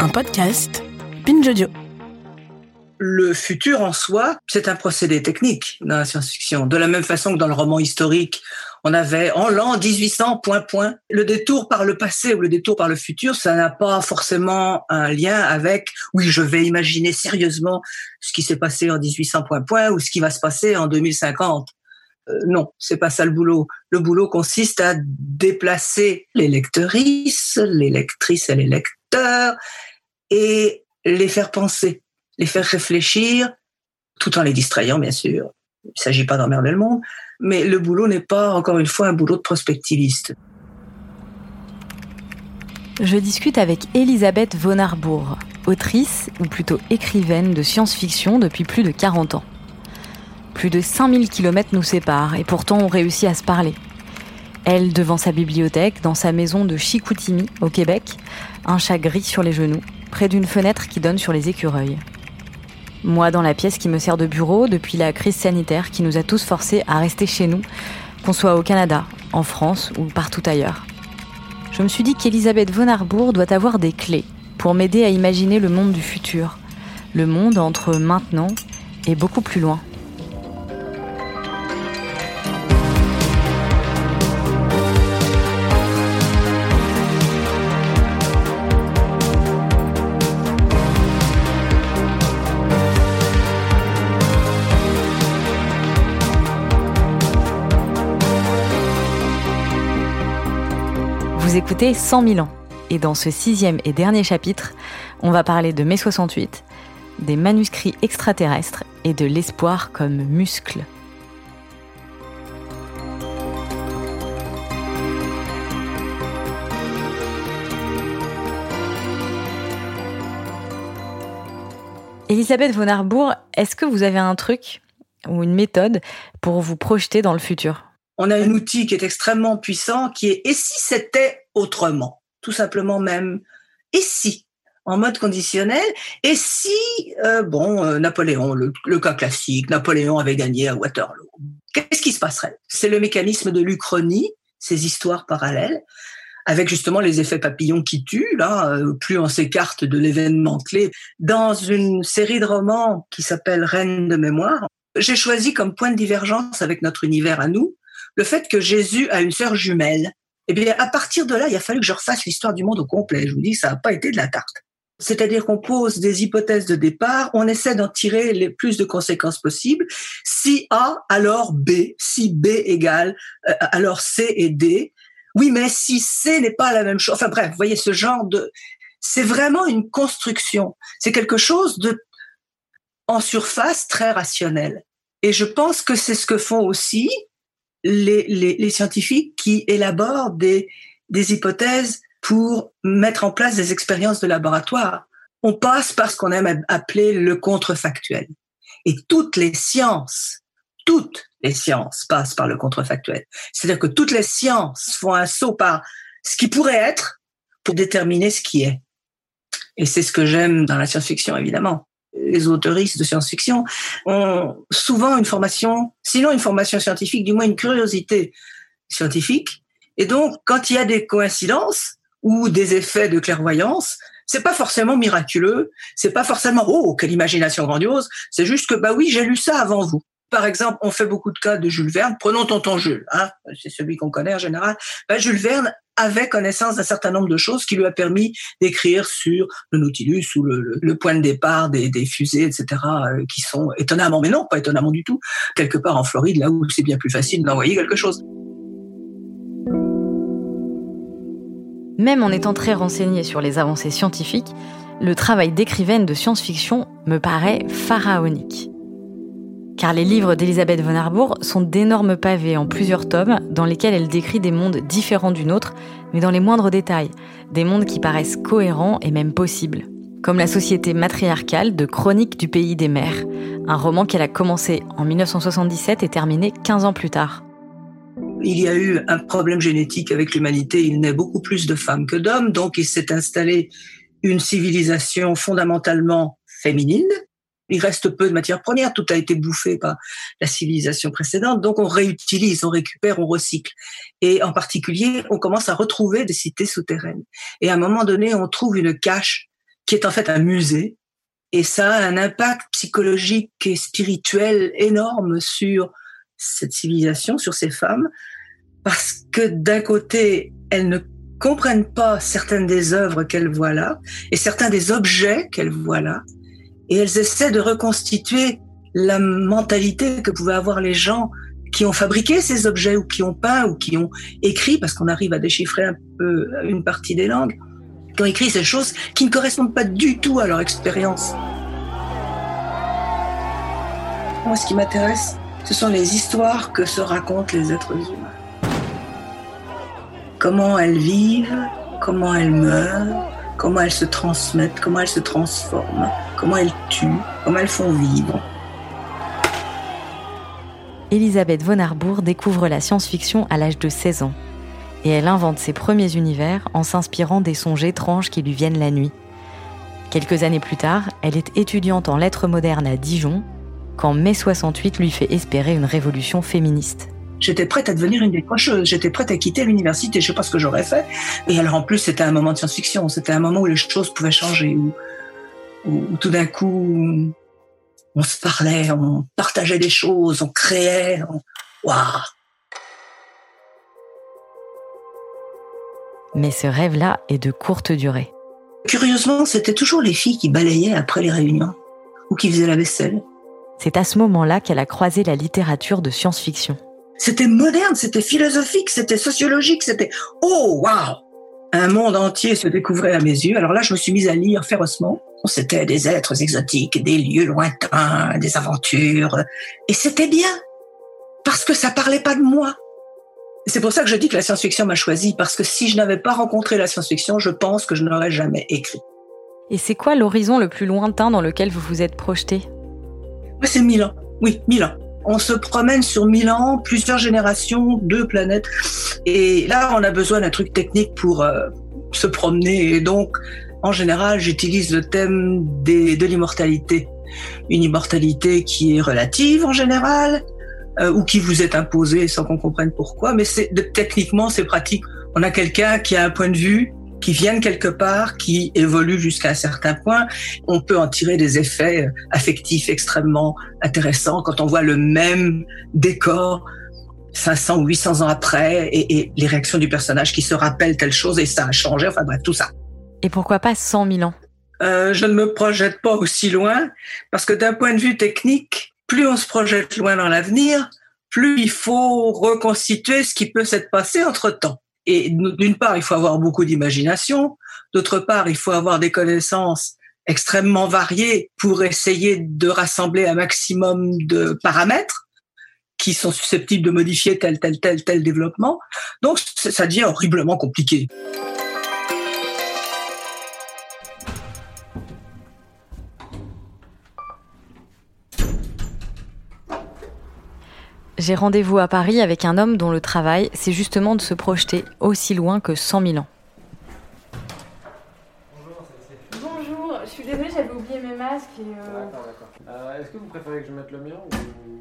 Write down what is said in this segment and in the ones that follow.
Un podcast Binge Audio. Le futur en soi, c'est un procédé technique dans la science-fiction. De la même façon que dans le roman historique, on avait en l'an 1800, point, point. Le détour par le passé ou le détour par le futur, ça n'a pas forcément un lien avec, oui, je vais imaginer sérieusement ce qui s'est passé en 1800, point, point, ou ce qui va se passer en 2050. Euh, non, c'est pas ça le boulot. Le boulot consiste à déplacer les lectrices, les lectrices et les lecteurs et les faire penser, les faire réfléchir, tout en les distrayant, bien sûr. Il ne s'agit pas d'emmerder le monde, mais le boulot n'est pas, encore une fois, un boulot de prospectiviste. Je discute avec Elisabeth von Arbour, autrice, ou plutôt écrivaine de science-fiction depuis plus de 40 ans. Plus de 5000 km nous séparent et pourtant on réussit à se parler. Elle devant sa bibliothèque, dans sa maison de Chicoutimi, au Québec, un chat gris sur les genoux, près d'une fenêtre qui donne sur les écureuils. Moi dans la pièce qui me sert de bureau depuis la crise sanitaire qui nous a tous forcés à rester chez nous, qu'on soit au Canada, en France ou partout ailleurs. Je me suis dit qu'Elisabeth von Arbour doit avoir des clés pour m'aider à imaginer le monde du futur, le monde entre maintenant et beaucoup plus loin. Vous écoutez 100 000 ans. Et dans ce sixième et dernier chapitre, on va parler de mai 68, des manuscrits extraterrestres et de l'espoir comme muscle. Elisabeth von Arbour, est-ce que vous avez un truc ou une méthode pour vous projeter dans le futur? On a un outil qui est extrêmement puissant, qui est et si c'était autrement, tout simplement même. Et si? En mode conditionnel. Et si, euh, bon, euh, Napoléon, le, cas classique, Napoléon avait gagné à Waterloo, qu'est-ce qui se passerait? C'est le mécanisme de l'Uchronie, ces histoires parallèles, avec justement les effets papillons qui tuent, là, euh, plus on s'écarte de l'événement clé. Dans une série de romans qui s'appelle Reine de mémoire, j'ai choisi comme point de divergence avec notre univers à nous le fait que Jésus a une sœur jumelle. Eh bien, à partir de là, il a fallu que je refasse l'histoire du monde au complet. Je vous dis, ça n'a pas été de la tarte. C'est-à-dire qu'on pose des hypothèses de départ, on essaie d'en tirer les plus de conséquences possibles. Si A, alors B. Si B égale, euh, alors C et D. Oui, mais si C n'est pas la même chose. Enfin bref, vous voyez ce genre de... C'est vraiment une construction. C'est quelque chose de, en surface, très rationnel. Et je pense que c'est ce que font aussi les, les, scientifiques qui élaborent des, des hypothèses pour mettre en place des expériences de laboratoire. On passe par ce qu'on aime appeler le contrefactuel. Et toutes les sciences, toutes les sciences passent par le contrefactuel. C'est-à-dire que toutes les sciences font un saut par ce qui pourrait être pour déterminer ce qui est. Et c'est ce que j'aime dans la science-fiction, évidemment les autoristes de science-fiction ont souvent une formation, sinon une formation scientifique, du moins une curiosité scientifique. Et donc, quand il y a des coïncidences ou des effets de clairvoyance, c'est pas forcément miraculeux, c'est pas forcément oh quelle imagination grandiose, c'est juste que bah oui j'ai lu ça avant vous. Par exemple, on fait beaucoup de cas de Jules Verne. Prenons Tonton Jules, hein, c'est celui qu'on connaît en général. Bah, Jules Verne avait connaissance d'un certain nombre de choses qui lui a permis d'écrire sur le Nautilus ou le, point de départ des, fusées, etc., euh, qui sont étonnamment, mais non, pas étonnamment du tout, quelque part en Floride, là où c'est bien plus facile d'envoyer quelque chose. Même en étant très renseigné sur les avancées scientifiques, le travail d'écrivaine de science-fiction me paraît pharaonique car les livres d'Elisabeth von Arbour sont d'énormes pavés en plusieurs tomes dans lesquels elle décrit des mondes différents du nôtre, mais dans les moindres détails, des mondes qui paraissent cohérents et même possibles. Comme la société matriarcale de Chronique du pays des mers, un roman qu'elle a commencé en 1977 et terminé 15 ans plus tard. Il y a eu un problème génétique avec l'humanité, il naît beaucoup plus de femmes que d'hommes, donc il s'est installé une civilisation fondamentalement féminine, il reste peu de matières premières, tout a été bouffé par la civilisation précédente, donc on réutilise, on récupère, on recycle. Et en particulier, on commence à retrouver des cités souterraines. Et à un moment donné, on trouve une cache qui est en fait un musée, et ça a un impact psychologique et spirituel énorme sur cette civilisation, sur ces femmes, parce que d'un côté, elles ne comprennent pas certaines des œuvres qu'elles voient là, et certains des objets qu'elles voient là, et elles essaient de reconstituer la mentalité que pouvaient avoir les gens qui ont fabriqué ces objets ou qui ont peint ou qui ont écrit, parce qu'on arrive à déchiffrer un peu une partie des langues, qui ont écrit ces choses qui ne correspondent pas du tout à leur expérience. Moi, ce qui m'intéresse, ce sont les histoires que se racontent les êtres humains. Comment elles vivent, comment elles meurent, comment elles se transmettent, comment elles se transforment, comment elles tuent, comment elles font vivre. Elisabeth von Arbour découvre la science-fiction à l'âge de 16 ans. Et elle invente ses premiers univers en s'inspirant des songes étranges qui lui viennent la nuit. Quelques années plus tard, elle est étudiante en lettres modernes à Dijon, quand mai 68 lui fait espérer une révolution féministe. J'étais prête à devenir une décrocheuse. J'étais prête à quitter l'université. Je sais pas ce que j'aurais fait. Et alors, en plus, c'était un moment de science-fiction. C'était un moment où les choses pouvaient changer, où, où, tout d'un coup, on se parlait, on partageait des choses, on créait. Waouh Mais ce rêve-là est de courte durée. Curieusement, c'était toujours les filles qui balayaient après les réunions ou qui faisaient la vaisselle. C'est à ce moment-là qu'elle a croisé la littérature de science-fiction. C'était moderne, c'était philosophique, c'était sociologique, c'était oh waouh Un monde entier se découvrait à mes yeux. Alors là, je me suis mise à lire férocement. C'était des êtres exotiques, des lieux lointains, des aventures, et c'était bien parce que ça parlait pas de moi. C'est pour ça que je dis que la science-fiction m'a choisi parce que si je n'avais pas rencontré la science-fiction, je pense que je n'aurais jamais écrit. Et c'est quoi l'horizon le plus lointain dans lequel vous vous êtes projeté? C'est Milan. Oui, Milan on se promène sur mille ans, plusieurs générations, deux planètes. Et là, on a besoin d'un truc technique pour euh, se promener. Et donc, en général, j'utilise le thème de l'immortalité. Une immortalité qui est relative en général, euh, ou qui vous est imposée sans qu'on comprenne pourquoi. Mais c'est techniquement, c'est pratique. On a quelqu'un qui a un point de vue qui viennent quelque part, qui évoluent jusqu'à un certain point. On peut en tirer des effets affectifs extrêmement intéressants quand on voit le même décor 500 ou 800 ans après et, les réactions du personnage qui se rappellent telle chose et ça a changé. Enfin bref, tout ça. Et pourquoi pas 100 000 ans? Euh, Je ne me projette pas aussi loin parce que d'un point de vue technique, plus on se projette loin dans l'avenir, plus il faut reconstituer ce qui peut s'être passé entre temps. Et d'une part, il faut avoir beaucoup d'imagination. D'autre part, il faut avoir des connaissances extrêmement variées pour essayer de rassembler un maximum de paramètres qui sont susceptibles de modifier tel, tel, tel, tel développement. Donc, ça devient horriblement compliqué. J'ai rendez-vous à Paris avec un homme dont le travail, c'est justement de se projeter aussi loin que 100 000 ans. Bonjour, je suis désolée, j'avais oublié mes masques et... Euh, euh, est-ce que vous préférez que je mette le mien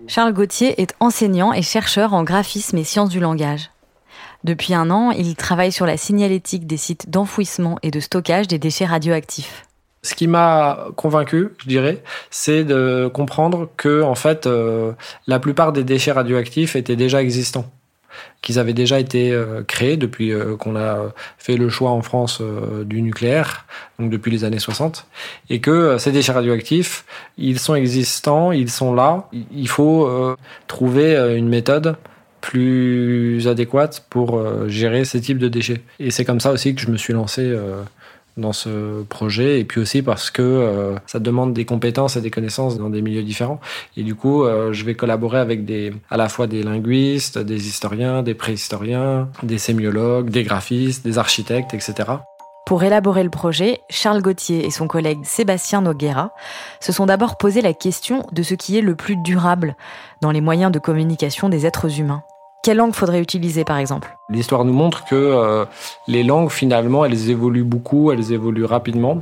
Charles Gauthier est enseignant et chercheur en graphisme et sciences du langage. Depuis un an, il travaille sur la signalétique des sites d'enfouissement et de stockage des déchets radioactifs. Ce qui m'a convaincu, je dirais, c'est de comprendre que en fait, euh, la plupart des déchets radioactifs étaient déjà existants, qu'ils avaient déjà été euh, créés depuis euh, qu'on a fait le choix en France du nucléaire, donc depuis les années 60, et que ces déchets radioactifs, ils sont existants, ils sont là. Il faut trouver une méthode plus adéquate pour gérer ces types de déchets. Et c'est comme ça aussi que je me suis lancé dans ce projet et puis aussi parce que euh, ça demande des compétences et des connaissances dans des milieux différents et du coup euh, je vais collaborer avec des à la fois des linguistes, des historiens, des préhistoriens, des sémiologues, des graphistes, des architectes, etc. Pour élaborer le projet, Charles Gauthier et son collègue Sébastien Noguera se sont d'abord posé la question de ce qui est le plus durable dans les moyens de communication des êtres humains. Quelle langue faudrait utiliser par exemple? L'histoire nous montre que euh, les langues finalement elles évoluent beaucoup, elles évoluent rapidement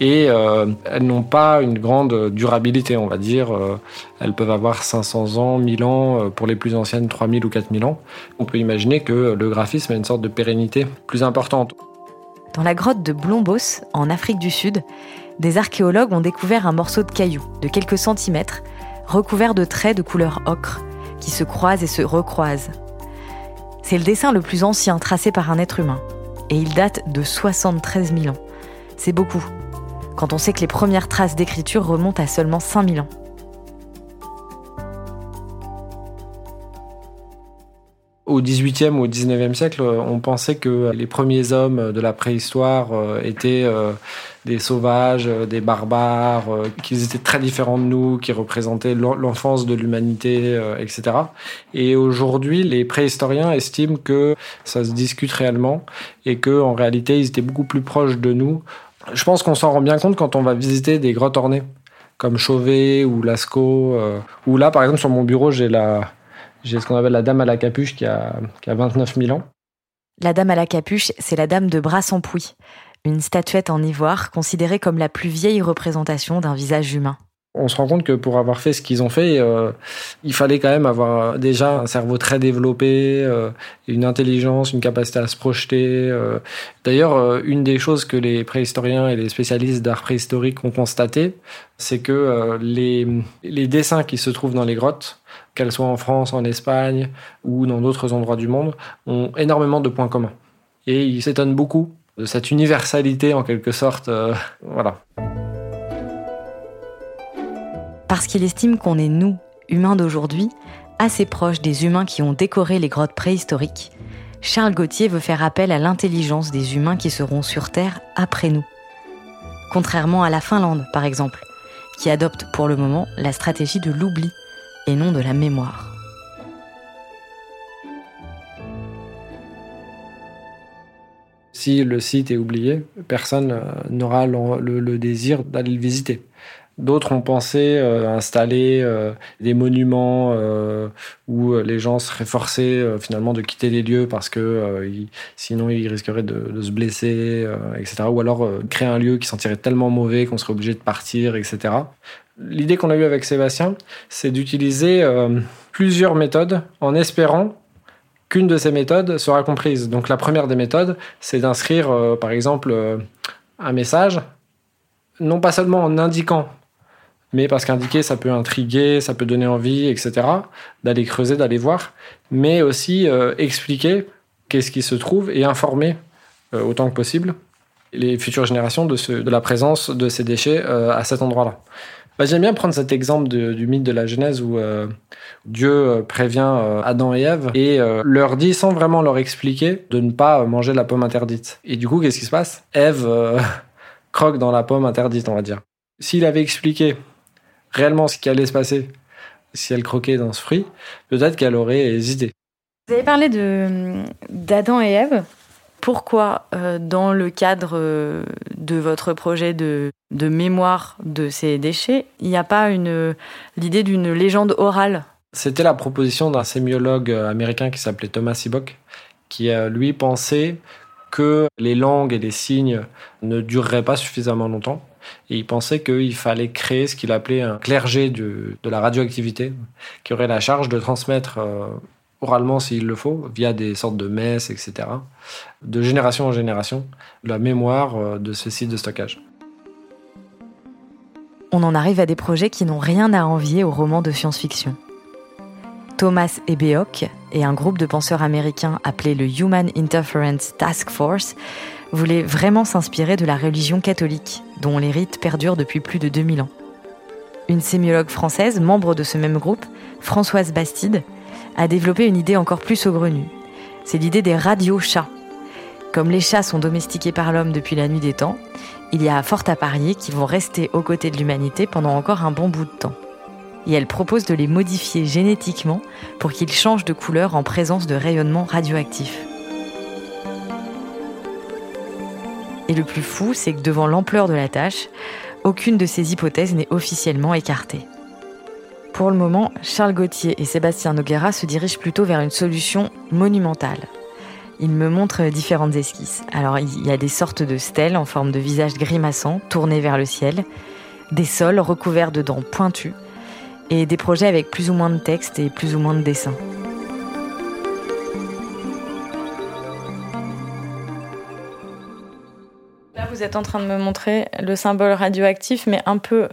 et euh, elles n'ont pas une grande durabilité, on va dire. Euh, elles peuvent avoir 500 ans, 1000 ans, pour les plus anciennes 3000 ou 4000 ans. On peut imaginer que le graphisme a une sorte de pérennité plus importante. Dans la grotte de Blombos, en Afrique du Sud, des archéologues ont découvert un morceau de caillou de quelques centimètres, recouvert de traits de couleur ocre, qui se croisent et se recroisent. C'est le dessin le plus ancien tracé par un être humain, et il date de 73 000 ans. C'est beaucoup, quand on sait que les premières traces d'écriture remontent à seulement 5000 ans. Au XVIIIe ou au XIXe siècle, on pensait que les premiers hommes de la préhistoire euh, étaient euh, des sauvages, euh, des barbares, qu'ils étaient très différents de nous, qui représentaient l'enfance de l'humanité, etc. Et aujourd'hui, les préhistoriens estiment que ça se discute réellement et que en réalité, ils étaient beaucoup plus proches de nous. Je pense qu'on s'en rend bien compte quand on va visiter des grottes ornées, comme Chauvet ou Lascaux. ou là, par exemple, sur mon bureau, j'ai j'ai ce qu'on appelle la dame à la capuche qui a, qui a 29 000 ans. La dame à la capuche, c'est la dame de Bras-en-Pouy, une statuette en ivoire considérée comme la plus vieille représentation d'un visage humain. On se rend compte que pour avoir fait ce qu'ils ont fait, euh, il fallait quand même avoir déjà un cerveau très développé, euh, une intelligence, une capacité à se projeter. Euh. D'ailleurs, une des choses que les préhistoriens et les spécialistes d'art préhistorique ont constaté, c'est que les, les dessins qui se trouvent dans les grottes, qu'elles soient en France, en Espagne ou dans d'autres endroits du monde, ont énormément de points communs. Et ils s'étonnent beaucoup de cette universalité en quelque sorte. voilà. parce qu'il estime qu'on est, nous, humains d'aujourd'hui, assez proches des humains qui ont décoré les grottes préhistoriques, Charles Gauthier veut faire appel à l'intelligence des humains qui seront sur Terre après nous. Contrairement à la Finlande, par exemple, qui adopte pour le moment la stratégie de l'oubli et non de la mémoire. Si le site est oublié, personne euh, n'aura le, désir d'aller le visiter. D'autres ont pensé euh, installer euh, des monuments où les gens seraient forcés finalement de quitter les lieux parce que sinon ils risqueraient de, se blesser, etc. Ou alors créer un lieu qui sentirait tellement mauvais qu'on serait obligé de partir, etc. L'idée qu'on a eue avec Sébastien, c'est d'utiliser plusieurs méthodes en espérant qu'une de ces méthodes sera comprise. Donc la première des méthodes, c'est d'inscrire par exemple un message non pas seulement en indiquant mais parce qu'indiquer, ça peut intriguer, ça peut donner envie, etc., d'aller creuser, d'aller voir, mais aussi euh, expliquer qu'est-ce qui se trouve et informer euh, autant que possible les futures générations de, la présence de ces déchets euh, à cet endroit-là. Bah, J'aime bien prendre cet exemple du mythe de la Genèse où Dieu prévient Adam et Ève et leur dit sans vraiment leur expliquer de ne pas manger la pomme interdite. Et du coup, qu'est-ce qui se passe? Ève croque dans la pomme interdite, on va dire. S'il avait expliqué réellement ce qui allait se passer si elle croquait dans ce fruit, peut-être qu'elle aurait hésité. Vous avez parlé de d'Adam et Ève. Pourquoi, euh, dans le cadre euh, de votre projet de, mémoire de ces déchets, il n'y a pas une l'idée d'une légende orale? C'était la proposition d'un sémiologue américain qui s'appelait Thomas Seabock, qui a lui pensé que les langues et les signes ne dureraient pas suffisamment longtemps. Et il pensait qu'il fallait créer ce qu'il appelait un clergé de, la radioactivité, qui aurait la charge de transmettre euh, oralement, s'il le faut, via des sortes de messes, etc., de génération en génération, la mémoire euh, de ce site de stockage. On en arrive à des projets qui n'ont rien à envier aux romans de science-fiction. Thomas Ebeok et un groupe de penseurs américains appelé le Human Interference Task Force voulait vraiment s'inspirer de la religion catholique, dont les rites perdurent depuis plus de 2000 ans. Une sémiologue française, membre de ce même groupe, Françoise Bastide, a développé une idée encore plus saugrenue. C'est l'idée des radio-chats. Comme les chats sont domestiqués par l'homme depuis la nuit des temps, il y a fort à parier qu'ils vont rester aux côtés de l'humanité pendant encore un bon bout de temps. Et elle propose de les modifier génétiquement pour qu'ils changent de couleur en présence de rayonnements radioactifs. Et le plus fou, c'est que devant l'ampleur de la tâche, aucune de ces hypothèses n'est officiellement écartée. Pour le moment, Charles Gauthier et Sébastien Noguera se dirigent plutôt vers une solution monumentale. Il me montre différentes esquisses. Alors, il y a des sortes de stèles en forme de visage grimaçant, tournés vers le ciel, des sols recouverts de dents pointues, et des projets avec plus ou moins de texte et plus ou moins de dessins. Là, vous êtes en train de me montrer le symbole radioactif, mais un peu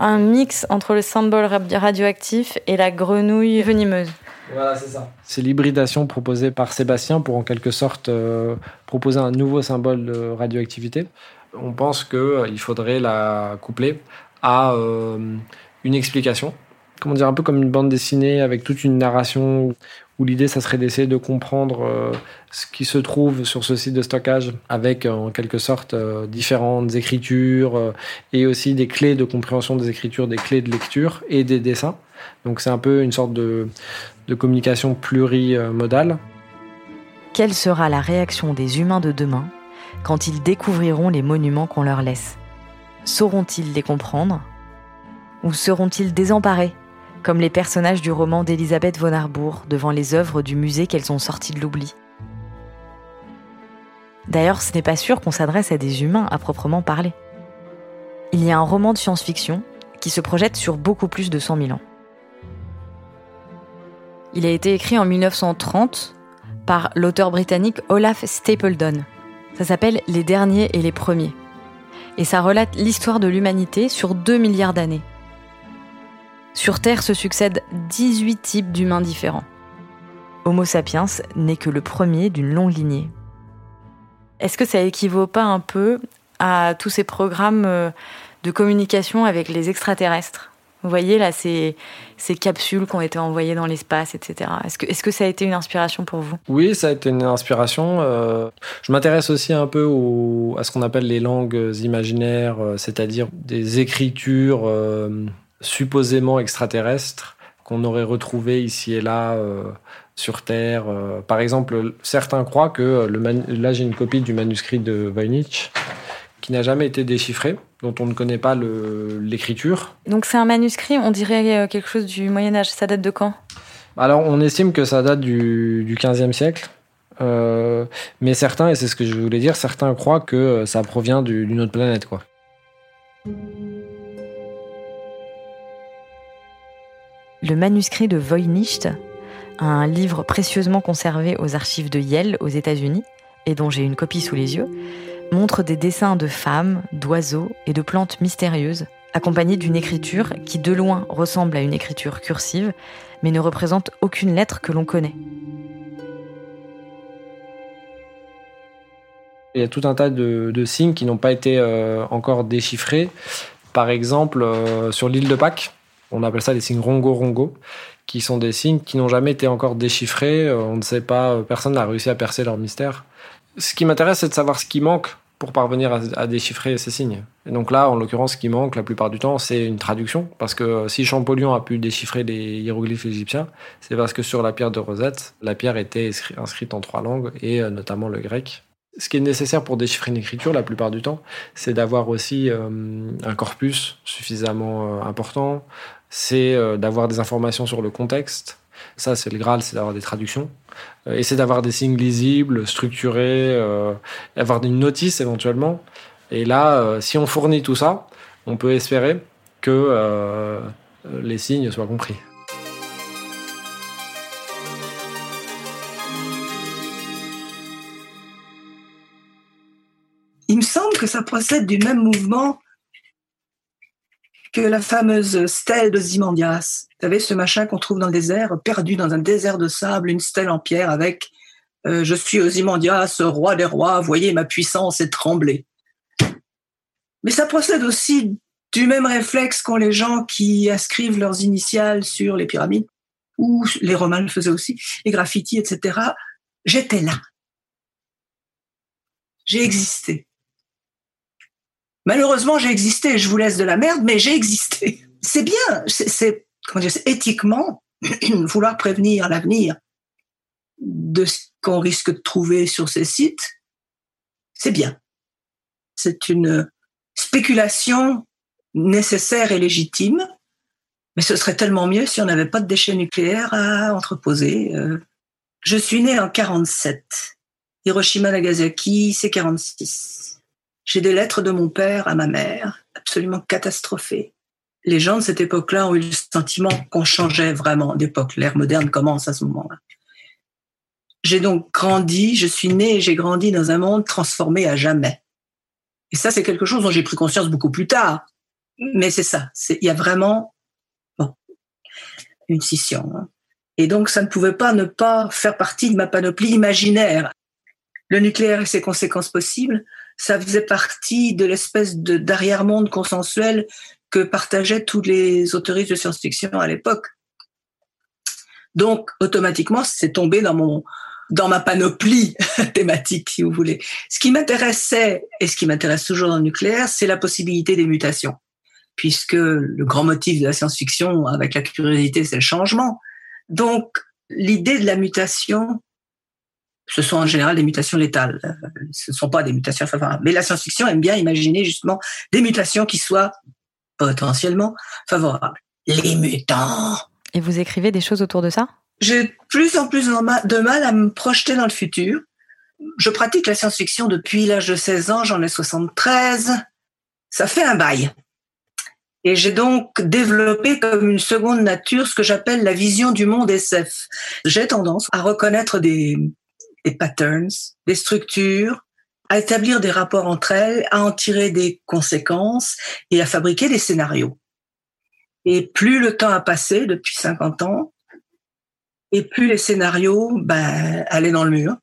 un mix entre le symbole radioactif et la grenouille venimeuse. Voilà, c'est ça. C'est l'hybridation proposée par Sébastien pour en quelque sorte euh, proposer un nouveau symbole de radioactivité. On pense qu'il euh, faudrait la coupler à euh, une explication. Comment dire, un peu comme une bande dessinée avec toute une narration où l'idée, ça serait d'essayer de comprendre euh, ce qui se trouve sur ce site de stockage avec en quelque sorte différentes écritures et aussi des clés de compréhension des écritures, des clés de lecture et des dessins. Donc c'est un peu une sorte de, de communication plurimodale. Quelle sera la réaction des humains de demain quand ils découvriront les monuments qu'on leur laisse? Sauront-ils les comprendre? Ou seront-ils désemparés, comme les personnages du roman d'Elisabeth von Arbour devant les œuvres du musée qu'elles ont sorties de l'oubli D'ailleurs, ce n'est pas sûr qu'on s'adresse à des humains à proprement parler. Il y a un roman de science-fiction qui se projette sur beaucoup plus de 100 000 ans. Il a été écrit en 1930 par l'auteur britannique Olaf Stapledon. Ça s'appelle Les derniers et les premiers et ça relate l'histoire de l'humanité sur 2 milliards d'années. Sur Terre se succèdent 18 types d'humains différents. Homo sapiens n'est que le premier d'une longue lignée. Est-ce que ça équivaut pas un peu à tous ces programmes euh, de communication avec les extraterrestres? Vous voyez là ces, capsules qui ont été envoyées dans l'espace, etc. Est-ce que, ça a été une inspiration pour vous? Oui, ça a été une inspiration. Euh, je m'intéresse aussi un peu à ce qu'on appelle les langues imaginaires, euh, c'est-à-dire des écritures supposément extraterrestres qu'on aurait retrouvées ici et là sur Terre. par exemple, certains croient que le là j'ai une copie du manuscrit de Voynich qui n'a jamais été déchiffré dont on ne connaît pas l'écriture. Donc c'est un manuscrit, on dirait euh, quelque chose du Moyen Âge. Ça date de quand? Alors on estime que ça date du, du 15e siècle. Euh, mais certains, et c'est ce que je voulais dire, certains croient que euh, ça provient d'une autre planète. quoi. Le manuscrit de Voynich, un livre précieusement conservé aux archives de Yale aux États-Unis, et dont j'ai une copie sous les yeux, montre des dessins de femmes, d'oiseaux et de plantes mystérieuses, accompagnés d'une écriture qui de loin ressemble à une écriture cursive, mais ne représente aucune lettre que l'on connaît. Il y a tout un tas de, signes qui n'ont pas été euh, encore déchiffrés. Par exemple, euh, sur l'île de Pâques, on appelle ça les signes rongo-rongo, qui sont des signes qui n'ont jamais été encore déchiffrés. Euh, on ne sait pas, personne n'a réussi à percer leur mystère. Ce qui m'intéresse, c'est de savoir ce qui manque pour parvenir à, déchiffrer ces signes. Et donc là, en l'occurrence, ce qui manque la plupart du temps, c'est une traduction. Parce que si Champollion a pu déchiffrer les hiéroglyphes égyptiens, c'est parce que sur la pierre de Rosette, la pierre était inscrite en trois langues, et euh, notamment le grec. Ce qui est nécessaire pour déchiffrer une écriture, la plupart du temps, c'est d'avoir aussi euh, un corpus suffisamment euh, important, c'est d'avoir des informations sur le contexte, ça, c'est le Graal, c'est d'avoir des traductions. Euh, et c'est d'avoir des signes lisibles, structurés, euh, avoir une notice éventuellement. Et là, euh, si on fournit tout ça, on peut espérer que les signes soient compris. Il me semble que ça procède du même mouvement que la fameuse stèle de Zimandias. Vous savez, ce machin qu'on trouve dans le désert, perdu dans un désert de sable, une stèle en pierre avec euh, Je suis Ozymandias, roi des rois, voyez ma puissance est tremblée. Mais ça procède aussi du même réflexe qu'ont les gens qui inscrivent leurs initiales sur les pyramides, ou les Romains le faisaient aussi, les graffitis, etc. J'étais là. J'ai existé. Malheureusement, j'ai existé. Je vous laisse de la merde, mais j'ai existé. C'est bien. C'est éthiquement vouloir prévenir l'avenir de ce qu'on risque de trouver sur ces sites. C'est bien. C'est une spéculation nécessaire et légitime, mais ce serait tellement mieux si on n'avait pas de déchets nucléaires à entreposer. Euh. Je suis née en 47. Hiroshima, Nagasaki, c'est 46. J'ai des lettres de mon père à ma mère, absolument catastrophées. Les gens de cette époque-là ont eu le sentiment qu'on changeait vraiment d'époque. L'ère moderne commence à ce moment-là. J'ai donc grandi, je suis née et j'ai grandi dans un monde transformé à jamais. Et ça, c'est quelque chose dont j'ai pris conscience beaucoup plus tard. Mais c'est ça. Il y a vraiment une scission. Hein. Et donc, ça ne pouvait pas ne pas faire partie de ma panoplie imaginaire. Le nucléaire et ses conséquences possibles, ça faisait partie de l'espèce de d'arrière-monde consensuel que partageaient tous les autoristes de science-fiction à l'époque. Donc, automatiquement, c'est tombé dans mon, dans ma panoplie thématique, si vous voulez. Ce qui m'intéressait, et ce qui m'intéresse toujours dans le nucléaire, c'est la possibilité des mutations. Puisque le grand motif de la science-fiction, avec la curiosité, c'est le changement. Donc, l'idée de la mutation, ce sont en général des mutations létales. Ce ne sont pas des mutations favorables. Mais la science-fiction aime bien imaginer justement des mutations qui soient potentiellement favorables. Les mutants. Et vous écrivez des choses autour de ça? J'ai de plus en plus de mal à me projeter dans le futur. Je pratique la science-fiction depuis l'âge de 16 ans, j'en ai 73. Ça fait un bail. Et j'ai donc développé comme une seconde nature ce que j'appelle la vision du monde SF. J'ai tendance à reconnaître des, des patterns, des structures, à établir des rapports entre elles, à en tirer des conséquences et à fabriquer des scénarios. Et plus le temps a passé depuis 50 ans, et plus les scénarios ben, allaient dans le mur.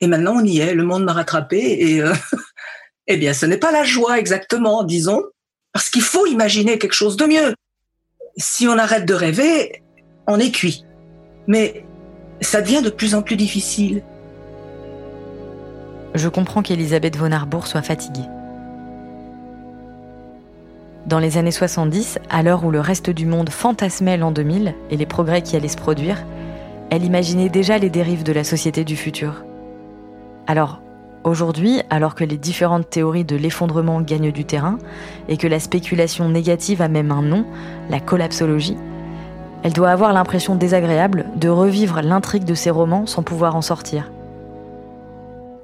Et maintenant, on y est. Le monde m'a rattrapé. Et euh, eh bien, ce n'est pas la joie exactement, disons, parce qu'il faut imaginer quelque chose de mieux. Si on arrête de rêver, on est cuit. Mais ça devient de plus en plus difficile. Je comprends qu'Elisabeth von Arbour soit fatiguée. Dans les années 70, à l'heure où le reste du monde fantasmait l'an 2000 et les progrès qui allaient se produire, elle imaginait déjà les dérives de la société du futur. Alors, aujourd'hui, alors que les différentes théories de l'effondrement gagnent du terrain et que la spéculation négative a même un nom, la collapsologie, elle doit avoir l'impression désagréable de revivre l'intrigue de ses romans sans pouvoir en sortir.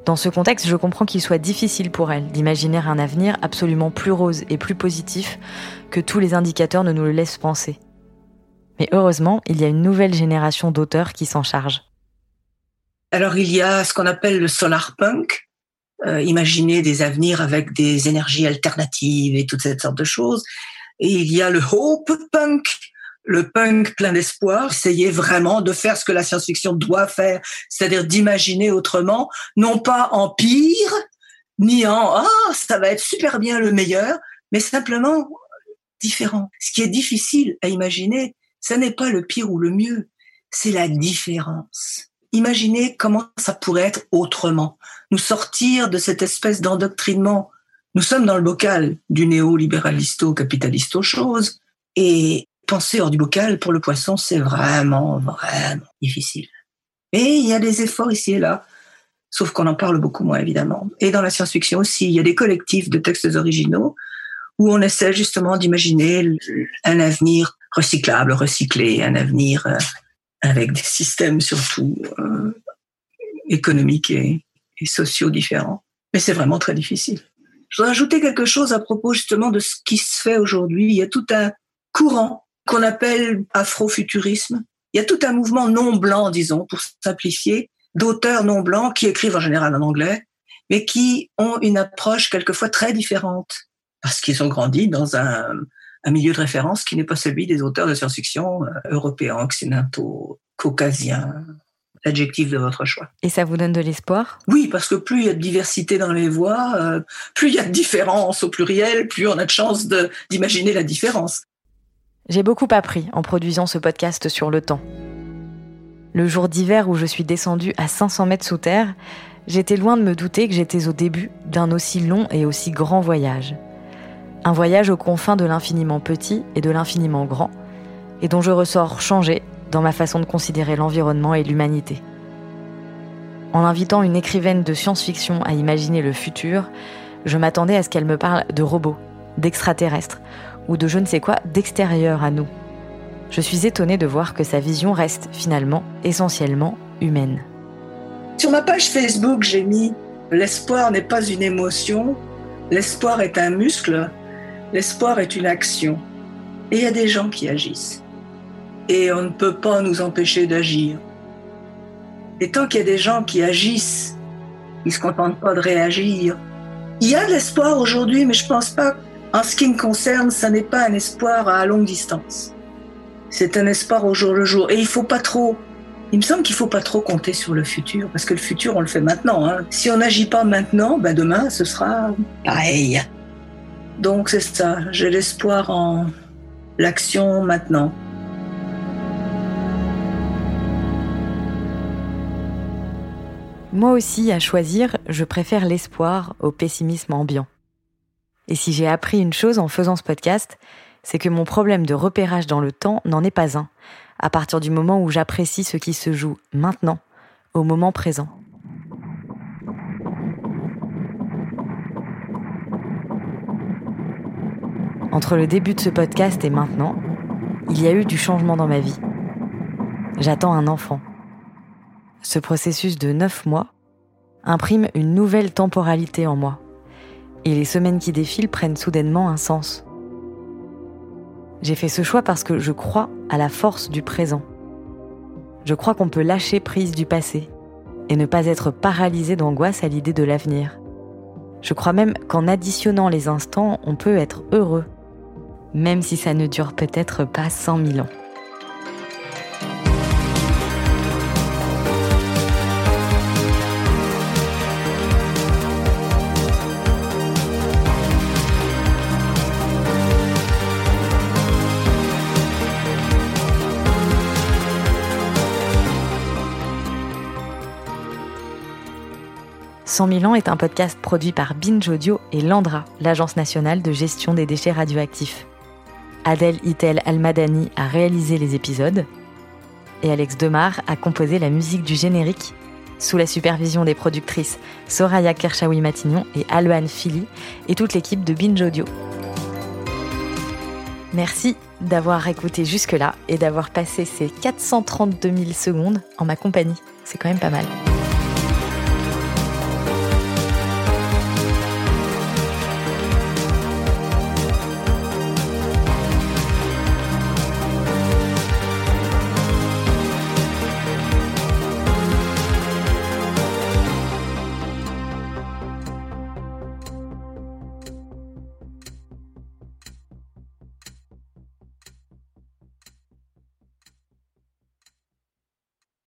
Dans ce contexte, je comprends qu'il soit difficile pour elle d'imaginer un avenir absolument plus rose et plus positif que tous les indicateurs ne nous le laissent penser. Mais heureusement, il y a une nouvelle génération d'auteurs qui s'en chargent. Alors il y a ce qu'on appelle le solar punk, euh, imaginer des avenirs avec des énergies alternatives et toutes cette sortes de choses. Et il y a le hope punk, le punk plein d'espoir, essayer vraiment de faire ce que la science-fiction doit faire, c'est-à-dire d'imaginer autrement, non pas en pire, ni en ah ça va être super bien le meilleur, mais simplement différent. Ce qui est difficile à imaginer, ce n'est pas le pire ou le mieux, c'est la différence. Imaginez comment ça pourrait être autrement. Nous sortir de cette espèce d'endoctrinement. Nous sommes dans le bocal du néolibéralisto-capitalisto chose et penser hors du bocal pour le poisson, c'est vraiment, vraiment difficile. Et il y a des efforts ici et là, sauf qu'on en parle beaucoup moins évidemment. Et dans la science-fiction aussi, il y a des collectifs de textes originaux où on essaie justement d'imaginer un avenir recyclable, recyclé, un avenir euh, avec des systèmes surtout euh, économiques et, sociaux différents. Mais c'est vraiment très difficile. Je voudrais ajouter quelque chose à propos justement de ce qui se fait aujourd'hui. Il y a tout un courant qu'on appelle afrofuturisme. Il y a tout un mouvement non blanc, disons, pour simplifier, d'auteurs non blancs qui écrivent en général en anglais, mais qui ont une approche quelquefois très différente parce qu'ils ont grandi dans un, un milieu de référence qui n'est pas celui des auteurs de science-fiction euh, européens, occidentaux, caucasiens, l'adjectif de votre choix. Et ça vous donne de l'espoir? Oui, parce que plus il y a de diversité dans les voix, euh, plus il y a de différence au pluriel, plus on a de chance d'imaginer la différence. J'ai beaucoup appris en produisant ce podcast sur le temps. Le jour d'hiver où je suis descendue à 500 mètres sous terre, j'étais loin de me douter que j'étais au début d'un aussi long et aussi grand voyage. Un voyage aux confins de l'infiniment petit et de l'infiniment grand, et dont je ressors changé dans ma façon de considérer l'environnement et l'humanité. En invitant une écrivaine de science-fiction à imaginer le futur, je m'attendais à ce qu'elle me parle de robots, d'extraterrestres, ou de je ne sais quoi d'extérieur à nous. Je suis étonnée de voir que sa vision reste finalement essentiellement humaine. Sur ma page Facebook, j'ai mis L'espoir n'est pas une émotion, l'espoir est un muscle, l'espoir est une action. Et il y a des gens qui agissent. Et on ne peut pas nous empêcher d'agir. Et tant qu'il y a des gens qui agissent, ils ne se contentent pas de réagir. Il y a de l'espoir aujourd'hui, mais je ne pense pas, en ce qui me concerne, ça n'est pas un espoir à longue distance. C'est un espoir au jour le jour. Et il faut pas trop il me semble qu'il faut pas trop compter sur le futur, parce que le futur, on le fait maintenant. Hein. Si on n'agit pas maintenant, ben demain, ce sera pareil. Donc c'est ça, j'ai l'espoir en l'action maintenant. Moi aussi, à choisir, je préfère l'espoir au pessimisme ambiant. Et si j'ai appris une chose en faisant ce podcast, c'est que mon problème de repérage dans le temps n'en est pas un à partir du moment où j'apprécie ce qui se joue maintenant, au moment présent. Entre le début de ce podcast et maintenant, il y a eu du changement dans ma vie. J'attends un enfant. Ce processus de neuf mois imprime une nouvelle temporalité en moi. Et les semaines qui défilent prennent soudainement un sens. J'ai fait ce choix parce que je crois à la force du présent. Je crois qu'on peut lâcher prise du passé et ne pas être paralysé d'angoisse à l'idée de l'avenir. Je crois même qu'en additionnant les instants, on peut être heureux, même si ça ne dure peut-être pas cent mille ans. 100 000 ans est un podcast produit par Binge Audio et Landra, l'Agence nationale de gestion des déchets radioactifs. Adèle Itel Almadani a réalisé les épisodes et Alex Demar a composé la musique du générique sous la supervision des productrices Soraya Kershawi-Matignon et Alban Philly et toute l'équipe de Binge Audio. Merci d'avoir écouté jusque-là et d'avoir passé ces 432 000 secondes en ma compagnie. C'est quand même pas mal.